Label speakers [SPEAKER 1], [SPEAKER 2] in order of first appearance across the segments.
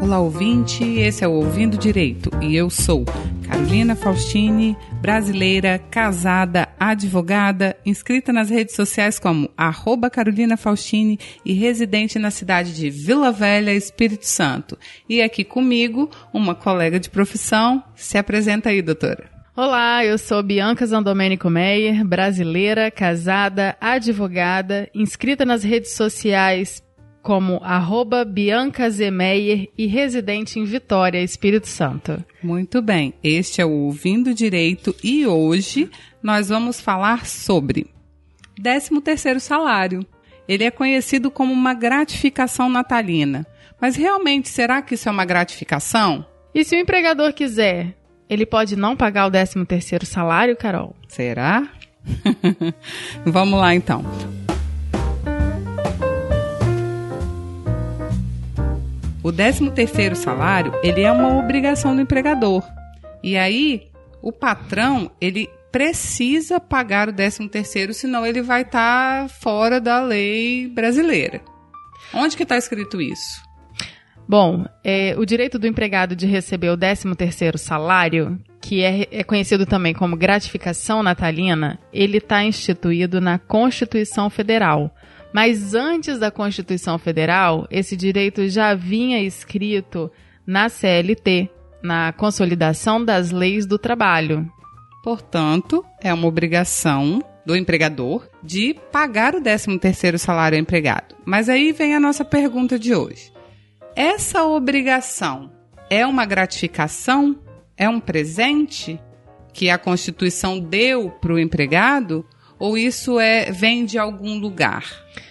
[SPEAKER 1] Olá, ouvinte. Esse é o Ouvindo Direito e eu sou Carolina Faustini, brasileira, casada, advogada, inscrita nas redes sociais como arroba Carolina Faustini e residente na cidade de Vila Velha, Espírito Santo. E aqui comigo, uma colega de profissão. Se apresenta aí, doutora.
[SPEAKER 2] Olá, eu sou Bianca Zandomênico Meyer, brasileira, casada, advogada, inscrita nas redes sociais como arroba Bianca Zemeyer e residente em Vitória, Espírito Santo.
[SPEAKER 1] Muito bem, este é o Ouvindo Direito e hoje nós vamos falar sobre 13 terceiro salário. Ele é conhecido como uma gratificação natalina. Mas realmente, será que isso é uma gratificação?
[SPEAKER 2] E se o empregador quiser, ele pode não pagar o 13 terceiro salário, Carol?
[SPEAKER 1] Será? Vamos lá então. O 13 terceiro salário, ele é uma obrigação do empregador. E aí, o patrão, ele precisa pagar o 13 terceiro, senão ele vai estar tá fora da lei brasileira. Onde que está escrito isso?
[SPEAKER 2] Bom, é, o direito do empregado de receber o 13 terceiro salário, que é, é, conhecido também como gratificação natalina, ele está instituído na Constituição Federal. Mas antes da Constituição Federal, esse direito já vinha escrito na CLT, na Consolidação das Leis do Trabalho.
[SPEAKER 1] Portanto, é uma obrigação do empregador de pagar o 13º salário ao empregado. Mas aí vem a nossa pergunta de hoje. Essa obrigação é uma gratificação? É um presente que a Constituição deu para o empregado? Ou isso é vem de algum lugar,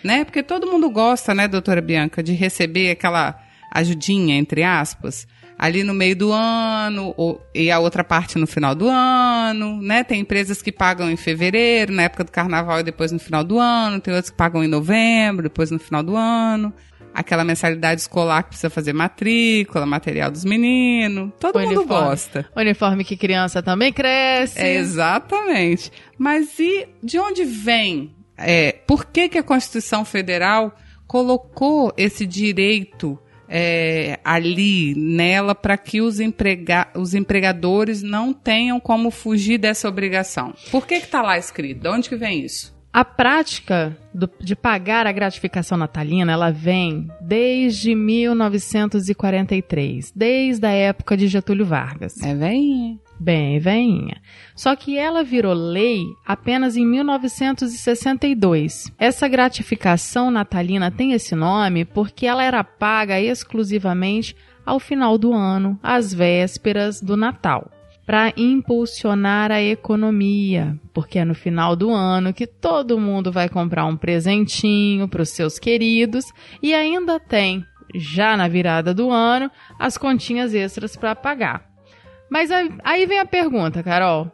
[SPEAKER 1] né? Porque todo mundo gosta, né, doutora Bianca, de receber aquela ajudinha entre aspas ali no meio do ano ou, e a outra parte no final do ano, né? Tem empresas que pagam em fevereiro, na época do carnaval e depois no final do ano, tem outras que pagam em novembro, depois no final do ano aquela mensalidade escolar que precisa fazer matrícula, material dos meninos. Todo o mundo uniforme. gosta.
[SPEAKER 2] Uniforme que criança também cresce.
[SPEAKER 1] É, exatamente. Mas e de onde vem? É, por que, que a Constituição Federal colocou esse direito é, ali nela para que os, emprega os empregadores não tenham como fugir dessa obrigação? Por que está lá escrito? De onde que vem isso?
[SPEAKER 2] A prática do, de pagar a gratificação natalina, ela vem desde 1943, desde a época de Getúlio Vargas.
[SPEAKER 1] É veinha.
[SPEAKER 2] Bem veinha. Só que ela virou lei apenas em 1962. Essa gratificação natalina tem esse nome porque ela era paga exclusivamente ao final do ano, às vésperas do Natal para impulsionar a economia, porque é no final do ano que todo mundo vai comprar um presentinho para os seus queridos e ainda tem, já na virada do ano, as continhas extras para pagar. Mas aí vem a pergunta, Carol: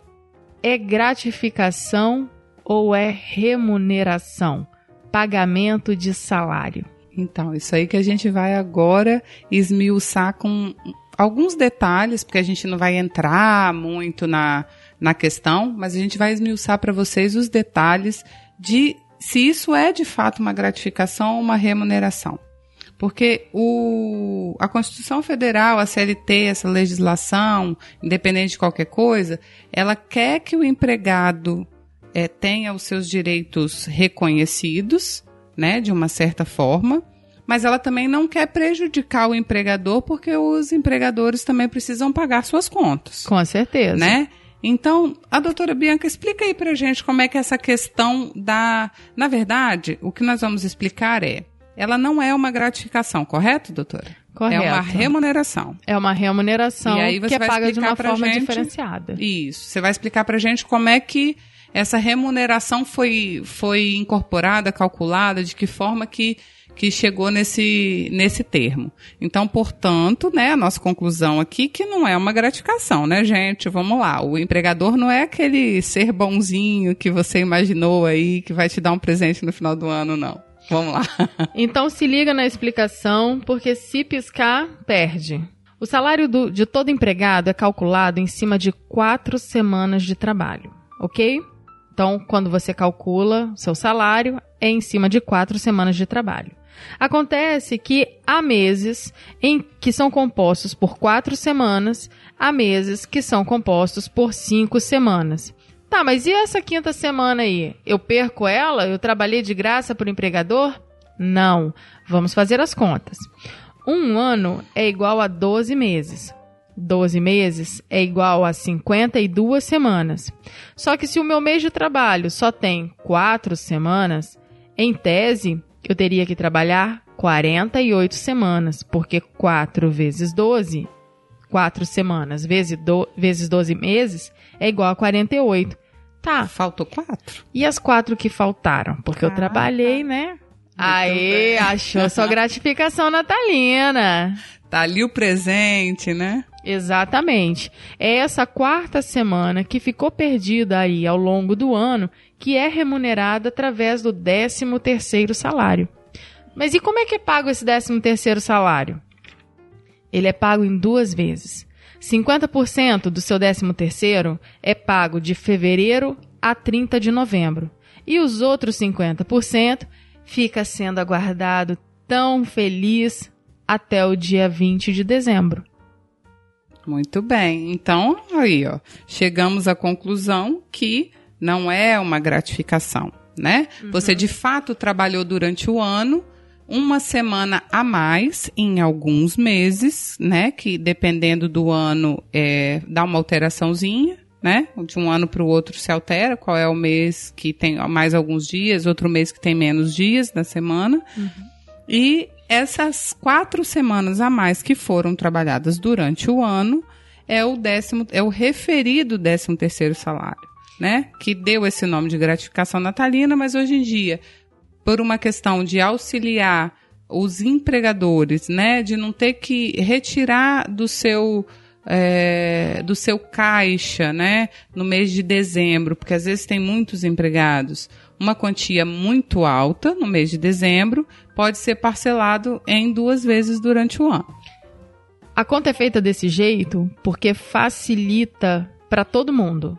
[SPEAKER 2] é gratificação ou é remuneração? Pagamento de salário?
[SPEAKER 1] Então, isso aí que a gente vai agora esmiuçar com alguns detalhes, porque a gente não vai entrar muito na, na questão, mas a gente vai esmiuçar para vocês os detalhes de se isso é de fato uma gratificação ou uma remuneração. Porque o, a Constituição Federal, a CLT, essa legislação, independente de qualquer coisa, ela quer que o empregado é, tenha os seus direitos reconhecidos, né, de uma certa forma, mas ela também não quer prejudicar o empregador, porque os empregadores também precisam pagar suas contas.
[SPEAKER 2] Com certeza.
[SPEAKER 1] Né? Então, a doutora Bianca, explica aí pra gente como é que essa questão da. Na verdade, o que nós vamos explicar é. Ela não é uma gratificação, correto, doutora?
[SPEAKER 2] Correto.
[SPEAKER 1] É uma remuneração.
[SPEAKER 2] É uma remuneração que é paga de uma forma gente, diferenciada.
[SPEAKER 1] Isso. Você vai explicar pra gente como é que essa remuneração foi, foi incorporada, calculada, de que forma que que chegou nesse, nesse termo. Então, portanto, né, a nossa conclusão aqui que não é uma gratificação, né, gente? Vamos lá. O empregador não é aquele ser bonzinho que você imaginou aí que vai te dar um presente no final do ano, não. Vamos lá.
[SPEAKER 2] Então se liga na explicação, porque se piscar, perde. O salário do, de todo empregado é calculado em cima de quatro semanas de trabalho, ok? Então, quando você calcula seu salário, é em cima de quatro semanas de trabalho. Acontece que há meses em que são compostos por quatro semanas, há meses que são compostos por cinco semanas. Tá, mas e essa quinta semana aí? Eu perco ela? Eu trabalhei de graça para o empregador? Não. Vamos fazer as contas. Um ano é igual a 12 meses. 12 meses é igual a 52 semanas. Só que se o meu mês de trabalho só tem 4 semanas, em tese, eu teria que trabalhar 48 semanas, porque 4 vezes 12, 4 semanas vezes, do, vezes 12 meses é igual a 48. Tá.
[SPEAKER 1] Faltou 4?
[SPEAKER 2] E as 4 que faltaram? Porque ah, eu trabalhei, tá. né? Aê, achou sua gratificação natalina.
[SPEAKER 1] Tá ali o presente, né?
[SPEAKER 2] Exatamente. É essa quarta semana que ficou perdida aí ao longo do ano que é remunerada através do 13 terceiro salário. Mas e como é que é pago esse 13 terceiro salário? Ele é pago em duas vezes. 50% do seu 13 terceiro é pago de fevereiro a 30 de novembro. E os outros 50% fica sendo aguardado tão feliz até o dia 20 de dezembro.
[SPEAKER 1] Muito bem. Então, aí, ó, chegamos à conclusão que não é uma gratificação, né? Uhum. Você de fato trabalhou durante o ano uma semana a mais em alguns meses, né? Que dependendo do ano é, dá uma alteraçãozinha, né? De um ano para o outro se altera. Qual é o mês que tem mais alguns dias, outro mês que tem menos dias da semana. Uhum. E essas quatro semanas a mais que foram trabalhadas durante o ano é o décimo, é o referido décimo terceiro salário, né? Que deu esse nome de gratificação natalina, mas hoje em dia, por uma questão de auxiliar os empregadores, né, de não ter que retirar do seu é, do seu caixa, né, no mês de dezembro, porque às vezes tem muitos empregados, uma quantia muito alta no mês de dezembro pode ser parcelado em duas vezes durante o ano.
[SPEAKER 2] A conta é feita desse jeito porque facilita para todo mundo.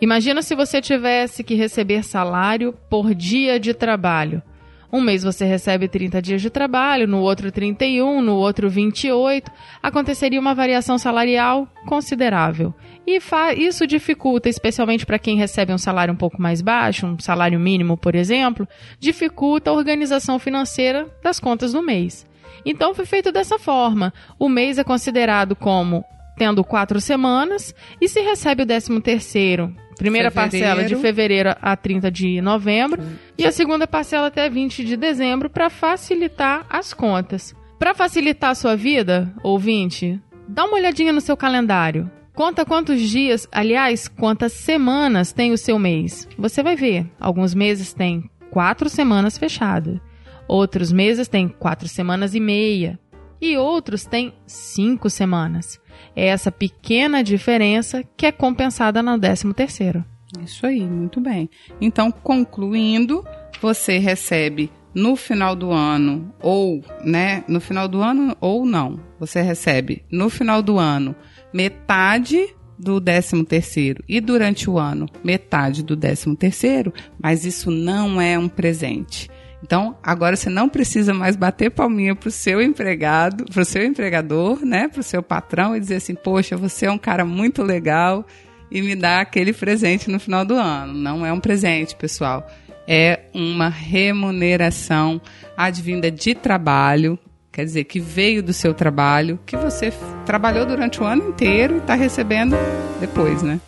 [SPEAKER 2] Imagina se você tivesse que receber salário por dia de trabalho. Um mês você recebe 30 dias de trabalho, no outro 31, no outro 28. Aconteceria uma variação salarial considerável. E isso dificulta, especialmente para quem recebe um salário um pouco mais baixo, um salário mínimo, por exemplo, dificulta a organização financeira das contas do mês. Então foi feito dessa forma. O mês é considerado como tendo quatro semanas e se recebe o décimo terceiro Primeira fevereiro. parcela de fevereiro a 30 de novembro e a segunda parcela até 20 de dezembro para facilitar as contas. Para facilitar a sua vida, ouvinte, dá uma olhadinha no seu calendário. Conta quantos dias, aliás, quantas semanas tem o seu mês. Você vai ver. Alguns meses tem quatro semanas fechadas. Outros meses tem quatro semanas e meia. E outros têm cinco semanas. É essa pequena diferença que é compensada no 13 terceiro.
[SPEAKER 1] Isso aí, muito bem. Então, concluindo, você recebe no final do ano ou, né, no final do ano ou não. Você recebe no final do ano metade do 13 terceiro e durante o ano metade do 13 terceiro, mas isso não é um presente. Então, agora você não precisa mais bater palminha pro seu empregado, pro seu empregador, né, pro seu patrão e dizer assim: "Poxa, você é um cara muito legal" e me dá aquele presente no final do ano. Não é um presente, pessoal. É uma remuneração advinda de trabalho, quer dizer, que veio do seu trabalho, que você trabalhou durante o ano inteiro e está recebendo depois, né?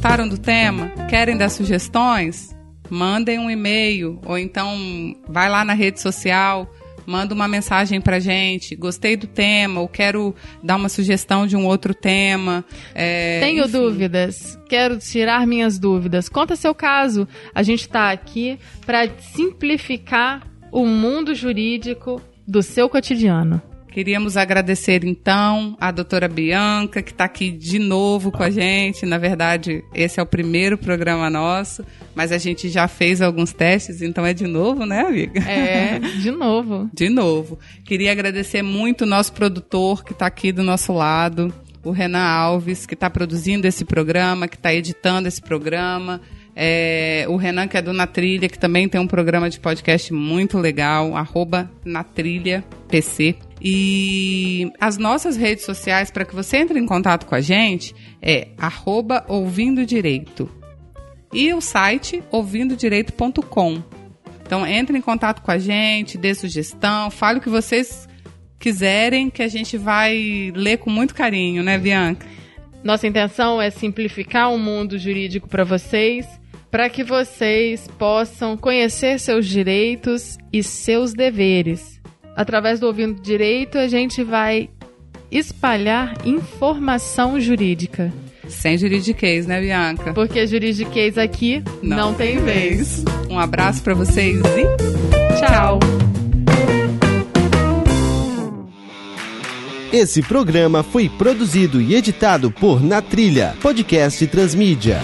[SPEAKER 1] Gostaram do tema? Querem dar sugestões? Mandem um e-mail ou então vai lá na rede social, manda uma mensagem pra gente. Gostei do tema ou quero dar uma sugestão de um outro tema.
[SPEAKER 2] É, Tenho enfim. dúvidas. Quero tirar minhas dúvidas. Conta seu caso. A gente está aqui para simplificar o mundo jurídico do seu cotidiano.
[SPEAKER 1] Queríamos agradecer então a doutora Bianca, que está aqui de novo com a gente. Na verdade, esse é o primeiro programa nosso, mas a gente já fez alguns testes, então é de novo, né, amiga?
[SPEAKER 2] É, de novo.
[SPEAKER 1] de novo. Queria agradecer muito o nosso produtor que está aqui do nosso lado, o Renan Alves, que está produzindo esse programa, que está editando esse programa. É, o Renan, que é do Na Trilha, que também tem um programa de podcast muito legal, arroba Na Trilha PC. E as nossas redes sociais, para que você entre em contato com a gente, é arroba ouvindo direito. E o site ouvindodireito.com. Então entre em contato com a gente, dê sugestão, fale o que vocês quiserem, que a gente vai ler com muito carinho, né, Bianca?
[SPEAKER 2] Nossa intenção é simplificar o mundo jurídico para vocês, para que vocês possam conhecer seus direitos e seus deveres. Através do Ouvindo Direito, a gente vai espalhar informação jurídica.
[SPEAKER 1] Sem juridiquês, né, Bianca?
[SPEAKER 2] Porque juridiquês aqui não, não tem vez.
[SPEAKER 1] Um abraço para vocês e tchau.
[SPEAKER 3] Esse programa foi produzido e editado por Na Trilha, podcast Transmídia.